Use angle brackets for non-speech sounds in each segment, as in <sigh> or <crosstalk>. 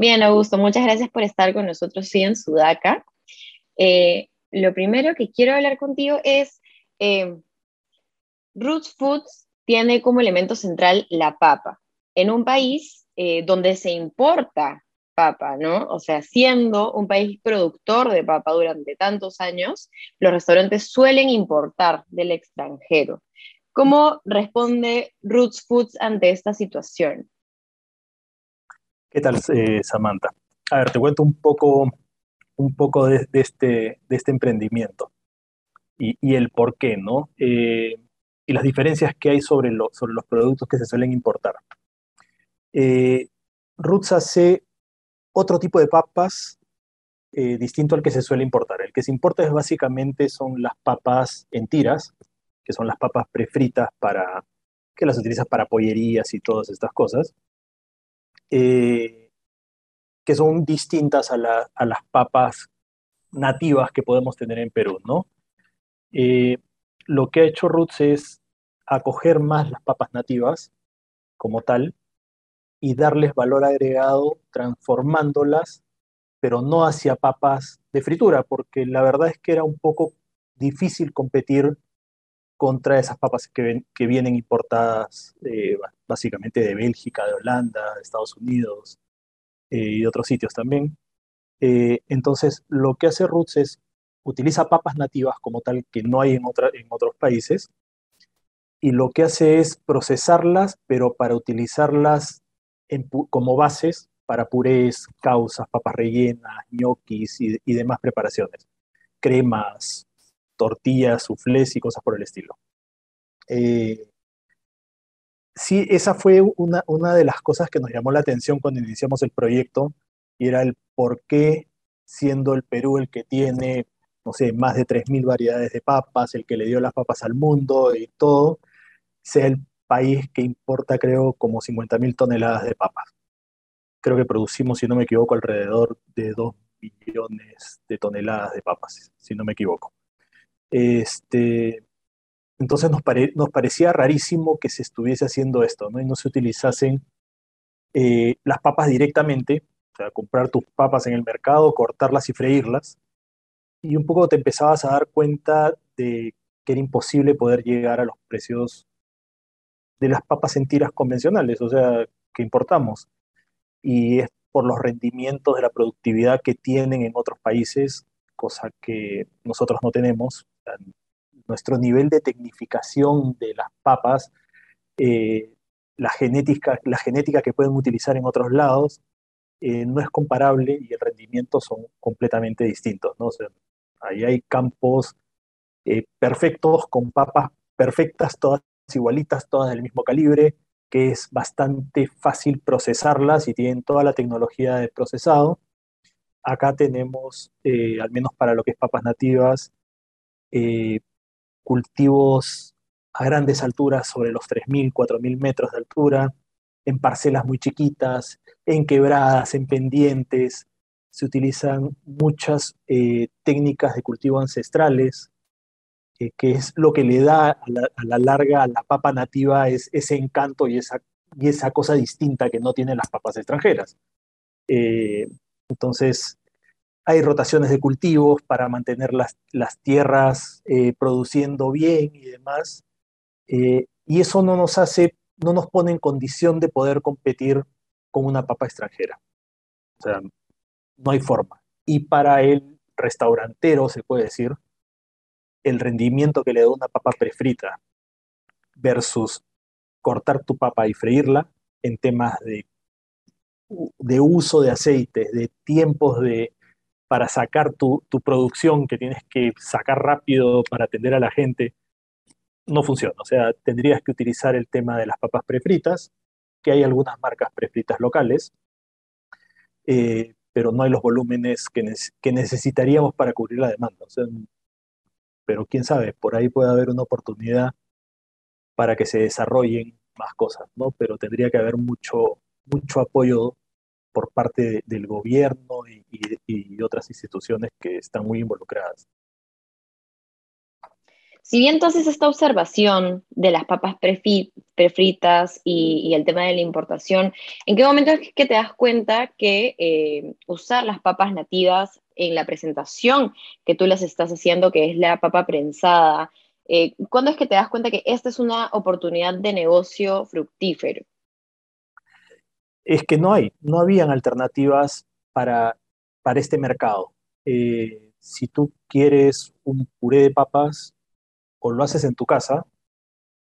Bien, Augusto, muchas gracias por estar con nosotros hoy en Sudaca. Eh, lo primero que quiero hablar contigo es, eh, Roots Foods tiene como elemento central la papa. En un país eh, donde se importa papa, ¿no? O sea, siendo un país productor de papa durante tantos años, los restaurantes suelen importar del extranjero. ¿Cómo responde Roots Foods ante esta situación? ¿Qué tal, eh, Samantha? A ver, te cuento un poco, un poco de, este, de este emprendimiento y, el por qué, ¿no? Eh, y las diferencias que hay sobre, sobre los productos que se suelen importar. Eh, Roots hace otro tipo de papas distinto al que se suele importar. El que se importa es básicamente son las papas en tiras, que son las papas prefritas para que las utilizas para pollerías y todas estas cosas. Eh, que son distintas a, las papas nativas que podemos tener en Perú, ¿no? Eh, lo que ha hecho Roots es acoger más las papas nativas como tal y darles valor agregado transformándolas, pero no hacia papas de fritura, porque la verdad es que era un poco difícil competir contra esas papas que, vienen importadas eh, básicamente de Bélgica, de Holanda, de Estados Unidos eh, y de otros sitios también. Eh, entonces, lo que hace Roots es utiliza papas nativas como tal que no hay en otros países y lo que hace es procesarlas, pero para utilizarlas como bases para purés, causas, papas rellenas, ñoquis y, y demás preparaciones, cremas, tortillas, soufflés y cosas por el estilo. Eh, sí, esa fue una, una de las cosas que nos llamó la atención cuando iniciamos el proyecto y era el por qué, siendo el Perú el que tiene, no sé, más de 3.000 variedades de papas, el que le dio las papas al mundo y todo, sea el país que importa, creo, como 50.000 toneladas de papas. Creo que producimos, si no me equivoco, alrededor de 2 millones de toneladas de papas, si no me equivoco. Este, entonces nos, nos parecía rarísimo que se estuviese haciendo esto, ¿no? Y no se utilizasen eh, las papas directamente, o sea, comprar tus papas en el mercado, cortarlas y freírlas. Y un poco te empezabas a dar cuenta de que era imposible poder llegar a los precios de las papas en tiras convencionales, o sea, que importamos. Y es por los rendimientos de la productividad que tienen en otros países, cosa que nosotros no tenemos nuestro nivel de tecnificación de las papas, eh, la, genética, la genética que pueden utilizar en otros lados, eh, no es comparable y el rendimiento son completamente distintos. ¿no? ahí hay campos eh, perfectos con papas perfectas, todas igualitas, todas del mismo calibre, que es bastante fácil procesarlas y tienen toda la tecnología de procesado. Acá tenemos, al menos para lo que es papas nativas, eh, cultivos a grandes alturas, sobre los 3.000, 4.000 metros de altura, en parcelas muy chiquitas, en quebradas, en pendientes. Se utilizan muchas eh, técnicas de cultivo ancestrales, que es lo que le da a la, larga a la papa nativa es, ese encanto y esa, y esa cosa distinta que no tienen las papas extranjeras. Eh, entonces, hay rotaciones de cultivos para mantener las, las tierras eh, produciendo bien y demás. Eh, y eso no nos hace, no nos pone en condición de poder competir con una papa extranjera. O sea, no hay forma. Y para el restaurantero, se puede decir, el rendimiento que le da una papa prefrita versus cortar tu papa y freírla en temas de, de uso de aceites, de tiempos de, para sacar tu, producción que tienes que sacar rápido para atender a la gente, no funciona. O sea, tendrías que utilizar el tema de las papas prefritas, que hay algunas marcas prefritas locales, eh, pero no hay los volúmenes que, que, necesitaríamos para cubrir la demanda. pero quién sabe, por ahí puede haber una oportunidad para que se desarrollen más cosas, ¿no? Pero tendría que haber mucho, mucho apoyo por parte del gobierno y, otras instituciones que están muy involucradas. Si bien entonces esta observación de las papas prefritas y, el tema de la importación, ¿en qué momento es que te das cuenta que eh, usar las papas nativas en la presentación que tú las estás haciendo, que es la papa prensada, eh, ¿cuándo es que te das cuenta que esta es una oportunidad de negocio fructífero? Es que no hay, no habían alternativas para, para este mercado. Eh, si tú quieres un puré de papas, o lo haces en tu casa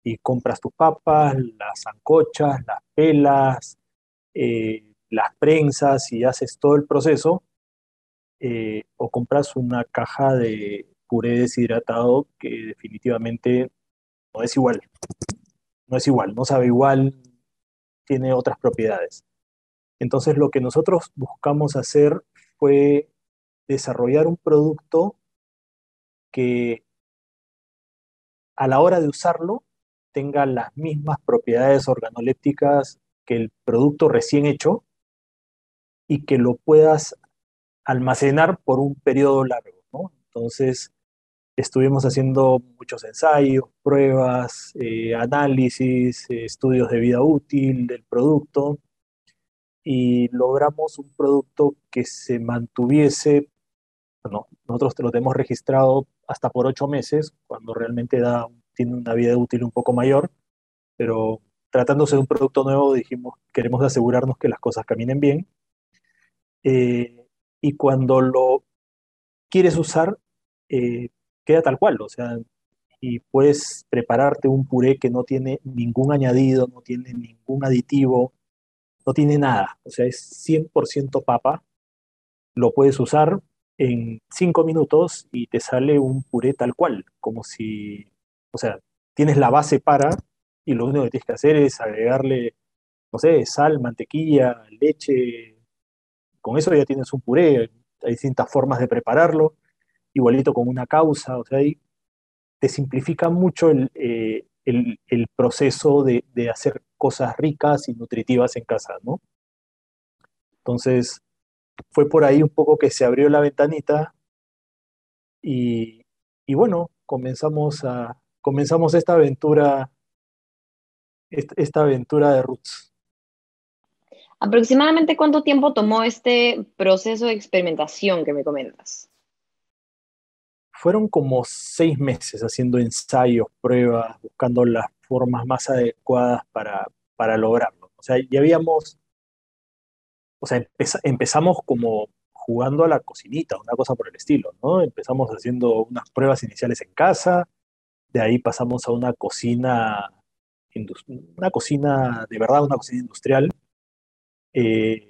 y compras tus papas, las ancochas, las pelas, eh, las prensas y haces todo el proceso, eh, o compras una caja de puré deshidratado que definitivamente no es igual. No es igual, no sabe igual, tiene otras propiedades. Entonces lo que nosotros buscamos hacer fue desarrollar un producto que a la hora de usarlo tenga las mismas propiedades organolépticas que el producto recién hecho y que lo puedas almacenar por un periodo largo. Entonces, estuvimos haciendo muchos ensayos, pruebas, eh, análisis, estudios de vida útil del producto y logramos un producto que se mantuviese bueno, nosotros lo tenemos registrado hasta por ocho meses, cuando realmente da, tiene una vida útil un poco mayor, pero tratándose de un producto nuevo, dijimos, queremos asegurarnos que las cosas caminen bien. Eh, y cuando lo quieres usar, eh, queda tal cual, o sea, y puedes prepararte un puré que no tiene ningún añadido, no tiene ningún aditivo, no tiene nada, o sea, es 100% papa, lo puedes usar en cinco minutos y te sale un puré tal cual, como si, o sea, tienes la base para y lo único que tienes que hacer es agregarle, no sé, sal, mantequilla, leche, con eso ya tienes un puré, hay distintas formas de prepararlo, igualito con una causa, o sea, ahí te simplifica mucho el, eh, proceso de, de, hacer cosas ricas y nutritivas en casa, ¿no? Entonces, fue por ahí un poco que se abrió la ventanita y, bueno, comenzamos, a, comenzamos esta aventura, esta aventura de Roots. ¿Aproximadamente cuánto tiempo tomó este proceso de experimentación que me comentas? Fueron como seis meses haciendo ensayos, pruebas, buscando las formas más adecuadas para, para lograrlo. O sea, ya habíamos o sea, empezamos como jugando a la cocinita, una cosa por el estilo, ¿no? Empezamos haciendo unas pruebas iniciales en casa, de ahí pasamos a una cocina, una cocina de verdad, una cocina industrial, eh,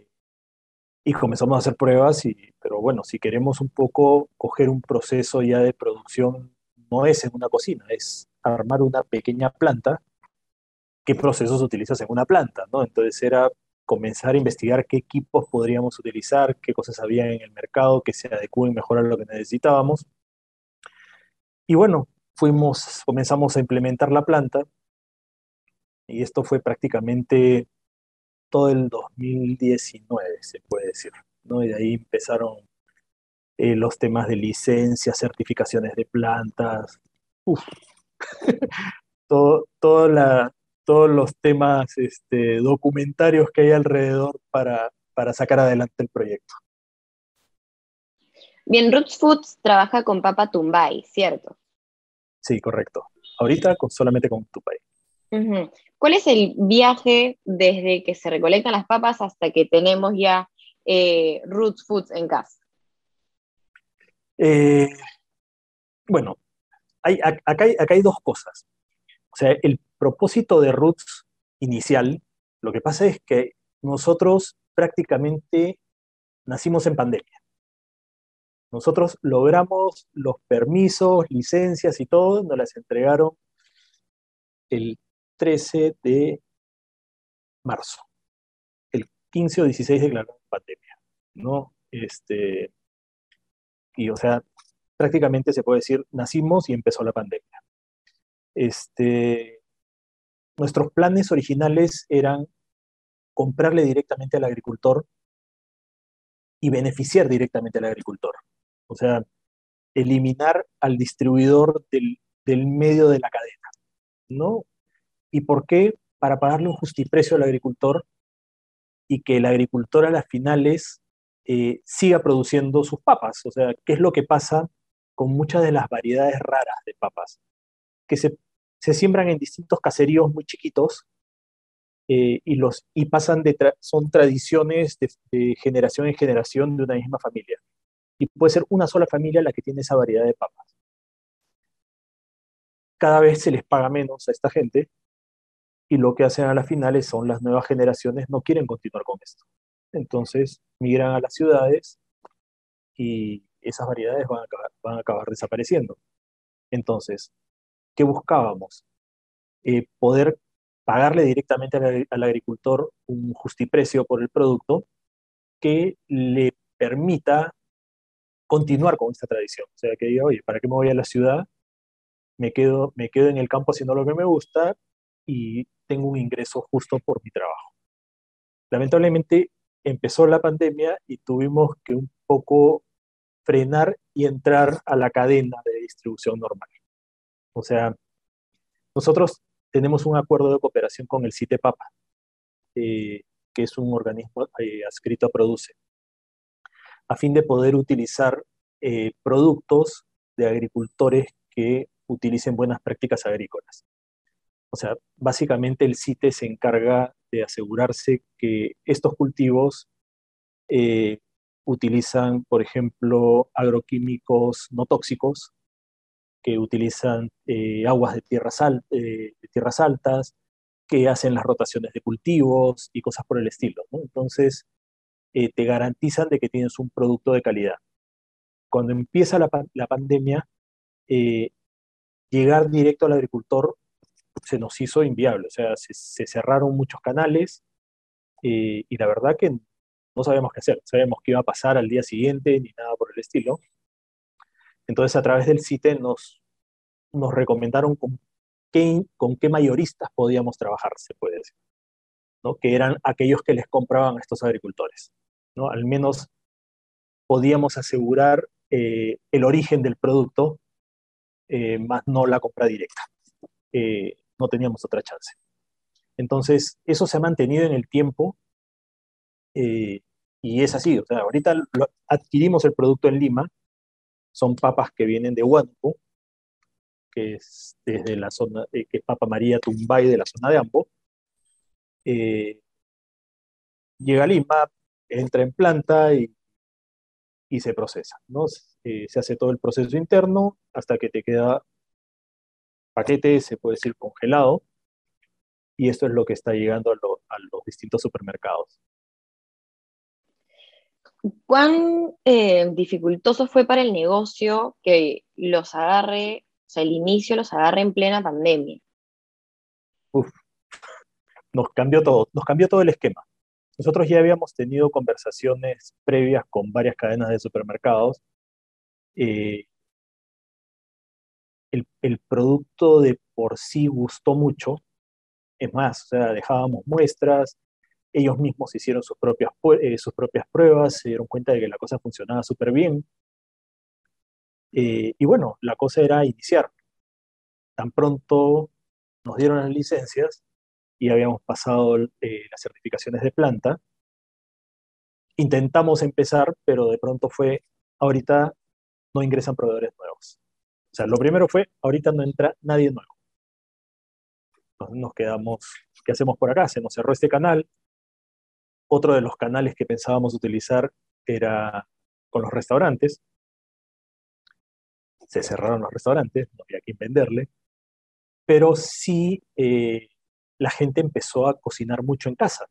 y comenzamos a hacer pruebas, y, pero bueno, si queremos un poco coger un proceso ya de producción, no es en una cocina, es armar una pequeña planta, ¿qué procesos utilizas en una planta? ¿no? Entonces era comenzar a investigar qué equipos podríamos utilizar, qué cosas había en el mercado que se adecúen mejor a lo que necesitábamos. Y bueno, fuimos, comenzamos a implementar la planta y esto fue prácticamente todo el 2019, se puede decir, ¿no? Y de ahí empezaron eh, los temas de licencias, certificaciones de plantas, uf, <laughs> todo, toda la, todos los temas este, documentarios que hay alrededor para, para sacar adelante el proyecto. Bien, Roots Foods trabaja con papa Tumbay, ¿cierto? Sí, correcto. Ahorita con, solamente con Tumbay. ¿Cuál es el viaje desde que se recolectan las papas hasta que tenemos ya eh, Roots Foods en casa? Eh, bueno, hay, acá, hay, acá, hay, dos cosas. O sea, el propósito de Roots inicial, lo que pasa es que nosotros prácticamente nacimos en pandemia. Nosotros logramos los permisos, licencias y todo, nos las entregaron el 13 de marzo. El 15 o 16 declararon pandemia, ¿no? Este, y o sea, prácticamente se puede decir, nacimos y empezó la pandemia. Este, nuestros planes originales eran comprarle directamente al agricultor y beneficiar directamente al agricultor. O sea, eliminar al distribuidor del, medio de la cadena. ¿No? ¿Y por qué? para pagarle un justiprecio al agricultor y que el agricultor a las finales eh, siga produciendo sus papas. O sea, ¿qué es lo que pasa con muchas de las variedades raras de papas? Que se, siembran en distintos caseríos muy chiquitos eh, y, los, y pasan de son tradiciones de, generación en generación de una misma familia. Y puede ser una sola familia la que tiene esa variedad de papas. Cada vez se les paga menos a esta gente y lo que hacen a las finales son las nuevas generaciones no quieren continuar con esto. Entonces migran a las ciudades y esas variedades van a acabar, van a acabar desapareciendo. Entonces, ¿qué buscábamos? Eh, poder pagarle directamente al, agricultor un justiprecio por el producto que le permita continuar con esta tradición. O sea, que diga, oye, ¿para qué me voy a la ciudad? Me quedo, me quedo en el campo haciendo lo que me gusta y tengo un ingreso justo por mi trabajo. Lamentablemente empezó la pandemia y tuvimos que un poco frenar y entrar a la cadena de distribución normal. O sea, nosotros tenemos un acuerdo de cooperación con el CITE Papa, eh, que es un organismo eh, adscrito a Produce, a fin de poder utilizar eh, productos de agricultores que utilicen buenas prácticas agrícolas. O sea, básicamente el CITE se encarga de asegurarse que estos cultivos eh, utilizan, por ejemplo, agroquímicos no tóxicos, que utilizan eh, aguas de tierras, de tierras, altas, que hacen las rotaciones de cultivos y cosas por el estilo. Entonces, eh, te garantizan de que tienes un producto de calidad. Cuando empieza la, la pandemia, llegar directo al agricultor se nos hizo inviable, o sea, se, cerraron muchos canales eh, y la verdad que no sabíamos qué hacer, no sabíamos qué iba a pasar al día siguiente ni nada por el estilo. Entonces a través del CITE nos, recomendaron con qué, con qué mayoristas podíamos trabajar, se puede decir, ¿no? que eran aquellos que les compraban a estos agricultores. ¿no? Al menos podíamos asegurar eh, el origen del producto, eh, más no la compra directa no teníamos otra chance. Entonces, eso se ha mantenido en el tiempo eh, y es así. O sea, ahorita adquirimos el producto en Lima, son papas que vienen de Huánuco, que es desde la zona, eh, que es Papa María Tumbay de la zona de Ambo. Eh, llega a Lima, entra en planta y, y se procesa, ¿no? se hace todo el proceso interno hasta que te queda paquete, se puede decir congelado, y esto es lo que está llegando a, los distintos supermercados. ¿Cuán eh, dificultoso fue para el negocio que los agarre, o sea, el inicio los agarre en plena pandemia? Uf, nos cambió todo, nos cambió todo el esquema. Nosotros ya habíamos tenido conversaciones previas con varias cadenas de supermercados eh, el, producto de por sí gustó mucho. Es más, o sea, dejábamos muestras, ellos mismos hicieron sus propias, eh, sus propias pruebas, se dieron cuenta de que la cosa funcionaba súper bien. Eh, y bueno, la cosa era iniciar. Tan pronto nos dieron las licencias y habíamos pasado eh, las certificaciones de planta. Intentamos empezar, pero de pronto fue, ahorita no ingresan proveedores nuevos. O sea, lo primero fue, ahorita no entra nadie nuevo. Entonces nos quedamos, ¿qué hacemos por acá? Se nos cerró este canal. Otro de los canales que pensábamos utilizar era con los restaurantes. Se cerraron los restaurantes, no había quien venderle. Pero sí eh, la gente empezó a cocinar mucho en casa.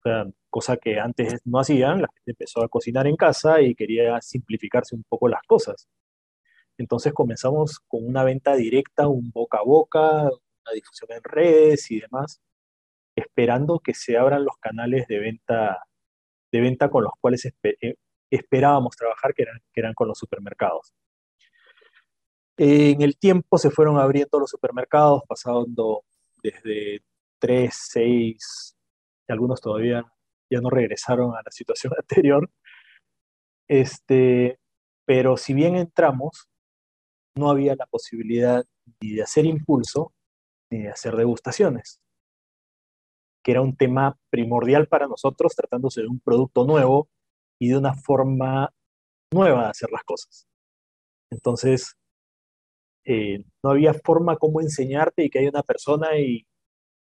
O sea, cosa que antes no hacían, la gente empezó a cocinar en casa y quería simplificarse un poco las cosas. Entonces comenzamos con una venta directa, un boca a boca, una difusión en redes y demás, esperando que se abran los canales de venta, de venta con los cuales eh, esperábamos trabajar, que eran, que eran con los supermercados. En el tiempo se fueron abriendo los supermercados, pasando desde 3, 6, y algunos todavía ya no regresaron a la situación <laughs> anterior. Este, pero si bien entramos, no había la posibilidad ni de hacer impulso, ni de hacer degustaciones, que era un tema primordial para nosotros tratándose de un producto nuevo y de una forma nueva de hacer las cosas. Entonces, eh, no había forma como enseñarte y que haya una persona y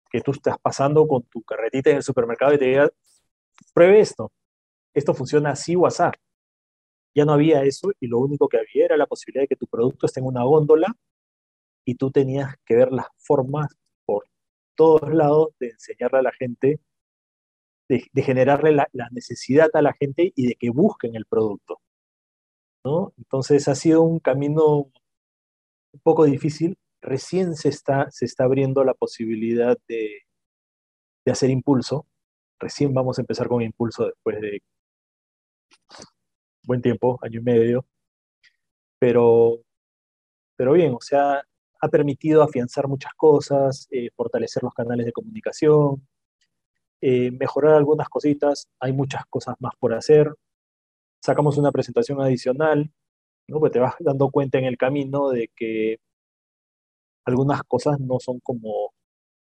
que tú estás pasando con tu carretita en el supermercado y te diga, pruebe esto, esto funciona así o así. Ya no había eso y lo único que había era la posibilidad de que tu producto esté en una góndola y tú tenías que ver las formas por todos lados de enseñarle a la gente, de, generarle la, necesidad a la gente y de que busquen el producto. ¿no? Entonces ha sido un camino un poco difícil. Recién se está, se está abriendo la posibilidad de, de hacer impulso. Recién vamos a empezar con impulso después de buen tiempo, año y medio. Pero, pero bien, o sea, ha permitido afianzar muchas cosas, eh, fortalecer los canales de comunicación, eh, mejorar algunas cositas. Hay muchas cosas más por hacer. Sacamos una presentación adicional ¿no? Pues te vas dando cuenta en el camino de que algunas cosas no son como,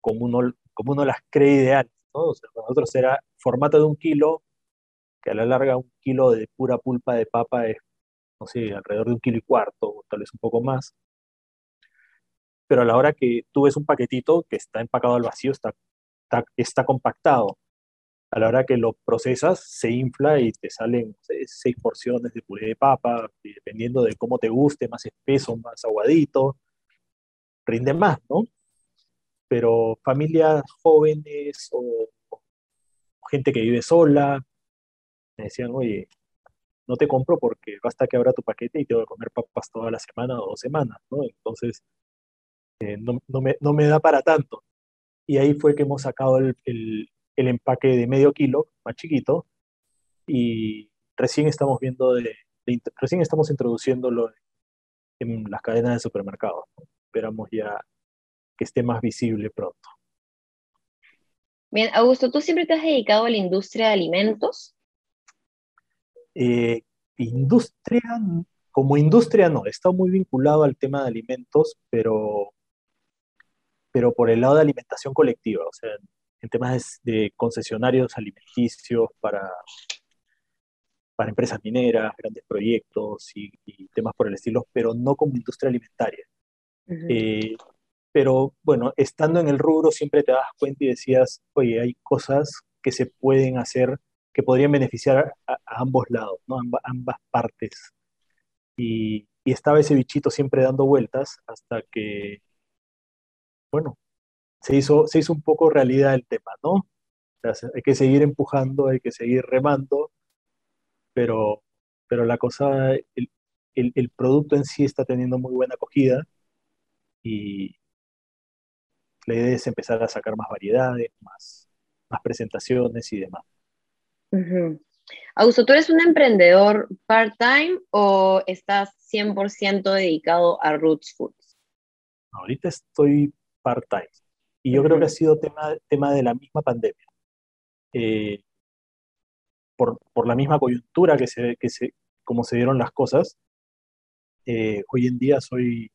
como, uno, como uno las cree ideales, ¿no? O sea, para nosotros era formato de un kilo, que a la larga un kilo de pura pulpa de papa es, no sé, alrededor de un kilo y cuarto, tal vez un poco más. Pero a la hora que tú ves un paquetito que está empacado al vacío, está, está, está compactado a la hora que lo procesas, se infla y te salen seis porciones de puré de papa, dependiendo de cómo te guste, más espeso, más aguadito, rinde más, ¿no? Pero familias jóvenes o, gente que vive sola, me decían, oye, no te compro porque basta que abra tu paquete y te voy a comer papas toda la semana o dos semanas, ¿no? Entonces, eh, no, me, no, me, da para tanto. Y ahí fue que hemos sacado el, el empaque de medio kilo, más chiquito, y recién estamos viendo de, recién estamos introduciéndolo en las cadenas de supermercados. Esperamos ya que esté más visible pronto. Bien, Augusto, ¿tú siempre te has dedicado a la industria de alimentos? Eh, industria, como industria no, estado muy vinculado al tema de alimentos, pero, pero por el lado de alimentación colectiva, o sea, en temas de, concesionarios alimenticios para, para empresas mineras, grandes proyectos y, temas por el estilo, pero no como industria alimentaria. Eh, pero bueno, estando en el rubro siempre te das cuenta y decías, oye, hay cosas que se pueden hacer que podrían beneficiar a, ambos lados, ¿no? ambas partes. Y, y, estaba ese bichito siempre dando vueltas hasta que, bueno, se hizo, se hizo un poco realidad el tema, ¿no? hay que seguir empujando, hay que seguir remando, pero, pero la cosa, el, el, producto en sí está teniendo muy buena acogida y la idea es empezar a sacar más variedades, más, más presentaciones y demás. Augusto, ¿tú eres un emprendedor part-time o estás 100% dedicado a Roots Foods? Ahorita estoy part-time. Y yo creo que ha sido tema, tema de la misma pandemia. Eh, por, por, la misma coyuntura que se, que se, como se dieron las cosas, eh, hoy en día soy,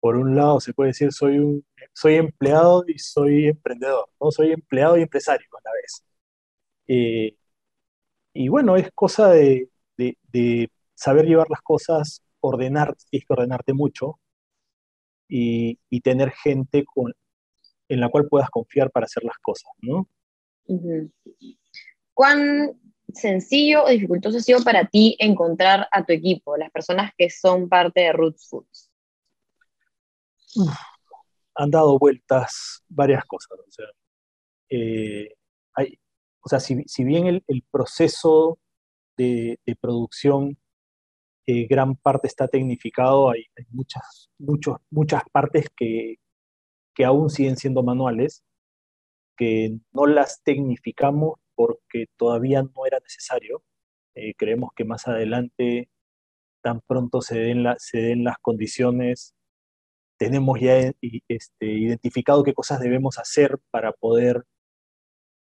por un lado, se puede decir, soy, un, soy empleado y soy emprendedor, ¿no? Soy empleado y empresario a la vez. Eh, y bueno, es cosa de, de, de, saber llevar las cosas, ordenar, tienes que ordenarte mucho y, y tener gente con, en la cual puedas confiar para hacer las cosas, ¿no? ¿Cuán sencillo o dificultoso ha sido para ti encontrar a tu equipo, las personas que son parte de Roots Foods? han dado vueltas varias cosas. O sea, eh, hay, o sea si, bien el, proceso de, producción eh, gran parte está tecnificado, hay, hay muchas, muchas partes que, que aún siguen siendo manuales, que no las tecnificamos porque todavía no era necesario. Eh, creemos que más adelante, tan pronto se den, se den las condiciones, tenemos ya este, identificado qué cosas debemos hacer para poder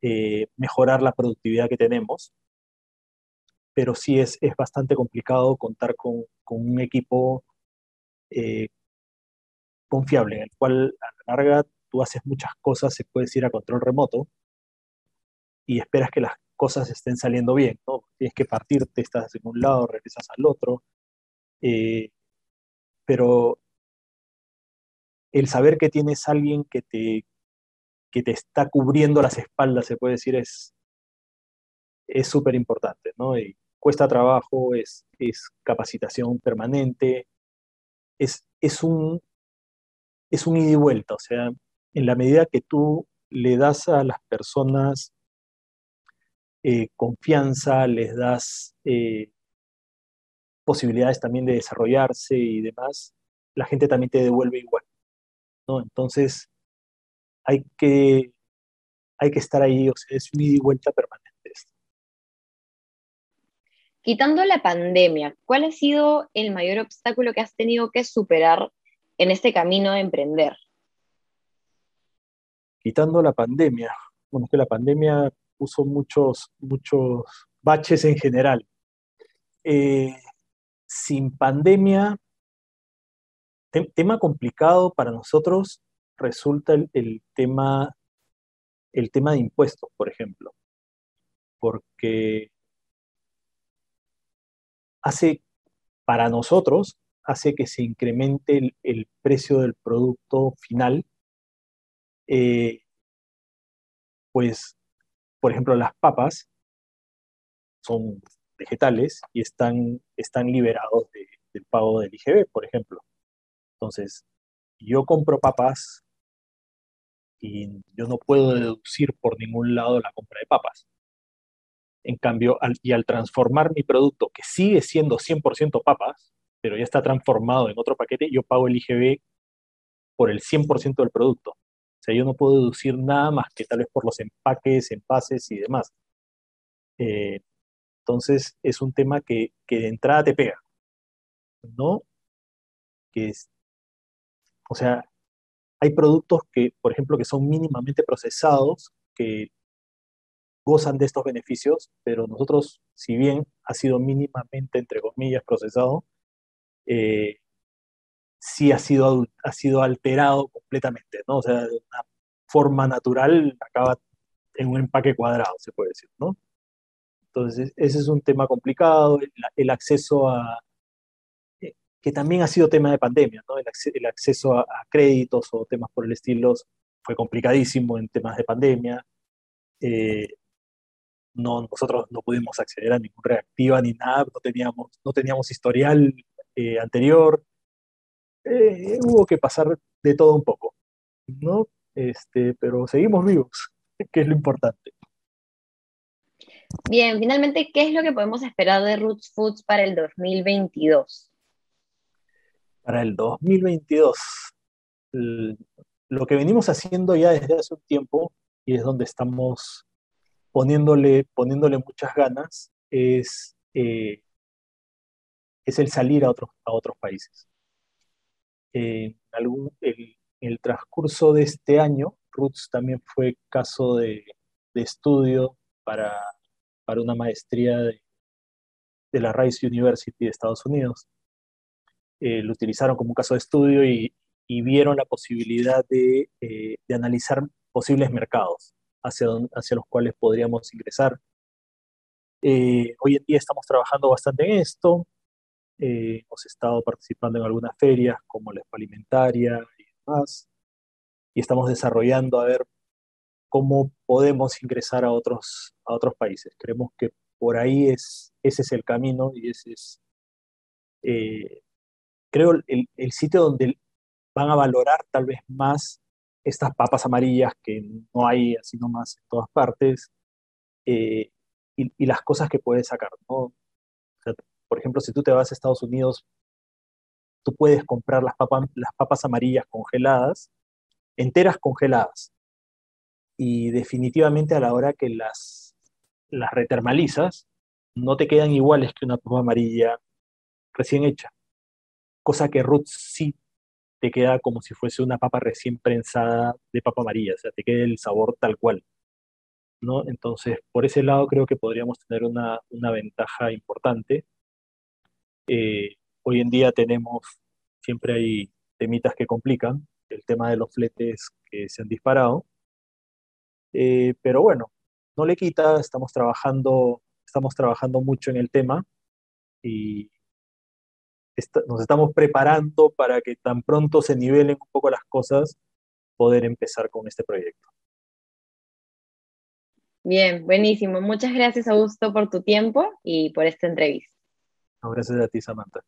eh, mejorar la productividad que tenemos. Pero sí es, es bastante complicado contar con, con un equipo eh, confiable, en el cual a la larga tú haces muchas cosas, se puede ir a control remoto y esperas que las cosas estén saliendo bien, ¿no? Tienes que partirte, estás en un lado, regresas al otro. Eh, pero el saber que tienes alguien que te, que te está cubriendo las espaldas, se puede decir, es súper importante, ¿no? Cuesta trabajo, es, es capacitación permanente, es, es, un, es un ida y vuelta, o sea, en la medida que tú le das a las personas eh, confianza, les das eh, posibilidades también de desarrollarse y demás, la gente también te devuelve igual. ¿no? Entonces, hay que, hay que estar ahí, o sea, es un ida y vuelta permanente. Quitando la pandemia, ¿cuál ha sido el mayor obstáculo que has tenido que superar en este camino de emprender? Quitando la pandemia, bueno, que la pandemia puso muchos, muchos baches en general. Eh, sin pandemia, tema complicado para nosotros resulta el, tema, el tema de impuestos, por ejemplo, porque hace, para nosotros, hace que se incremente el, precio del producto final, eh, pues, por ejemplo, las papas son vegetales y están, están liberados del pago del IGB, por ejemplo. Entonces, yo compro papas y yo no puedo deducir por ningún lado la compra de papas. En cambio, y al transformar mi producto, que sigue siendo 100% papas, pero ya está transformado en otro paquete, yo pago el IGB por el 100% del producto. O sea, yo no puedo deducir nada más que tal vez por los empaques, envases y demás. Eh, entonces, es un tema que, que, de entrada te pega, ¿no? Que es, o sea, hay productos que, por ejemplo, que son mínimamente procesados, que gozan de estos beneficios, pero nosotros, si bien ha sido mínimamente, entre comillas, procesado, eh, sí ha sido, ha sido alterado completamente, ¿no? O sea, de una forma natural acaba en un empaque cuadrado, se puede decir, ¿no? Entonces, ese es un tema complicado, el, acceso a, que también ha sido tema de pandemia, ¿no? El, acceso a, créditos o temas por el estilo fue complicadísimo en temas de pandemia. Eh, no, nosotros no pudimos acceder a ninguna reactiva ni nada, no teníamos, no teníamos historial eh, anterior. Eh, hubo que pasar de todo un poco, ¿no? Este, pero seguimos vivos, <laughs> que es lo importante. Bien, finalmente, ¿qué es lo que podemos esperar de Roots Foods para el 2022? Para el 2022, lo que venimos haciendo ya desde hace un tiempo, y es donde estamos poniéndole, poniéndole muchas ganas es, eh, es el salir a otros, a otros países. en el, transcurso de este año, Roots también fue caso de, estudio para, para, una maestría de, la Rice University de Estados Unidos. Eh, lo utilizaron como un caso de estudio y, vieron la posibilidad de, eh, de analizar posibles mercados hacia, hacia los cuales podríamos ingresar. Eh, hoy en día estamos trabajando bastante en esto. Eh, hemos estado participando en algunas ferias como la Alimentaria y demás. Y estamos desarrollando a ver cómo podemos ingresar a otros, a otros países. Creemos que por ahí es, ese es el camino y ese es, eh, creo, el, el sitio donde van a valorar tal vez más estas papas amarillas que no hay así nomás en todas partes, eh, y, las cosas que puedes sacar, ¿no? por ejemplo, si tú te vas a Estados Unidos, tú puedes comprar las, papas, las papas amarillas congeladas, enteras congeladas, y definitivamente a la hora que las, las retermalizas, no te quedan iguales que una papa amarilla recién hecha, cosa que Ruth sí te queda como si fuese una papa recién prensada de papa amarilla, o sea, te queda el sabor tal cual. ¿no? Entonces, por ese lado creo que podríamos tener una, ventaja importante. Eh, hoy en día tenemos, siempre hay temitas que complican, el tema de los fletes que se han disparado. Eh, pero bueno, no le quita, estamos trabajando, estamos trabajando mucho en el tema y nos estamos preparando para que tan pronto se nivelen un poco las cosas, poder empezar con este proyecto. Bien, buenísimo. Muchas gracias, Augusto, por tu tiempo y por esta entrevista. gracias a ti, Samantha.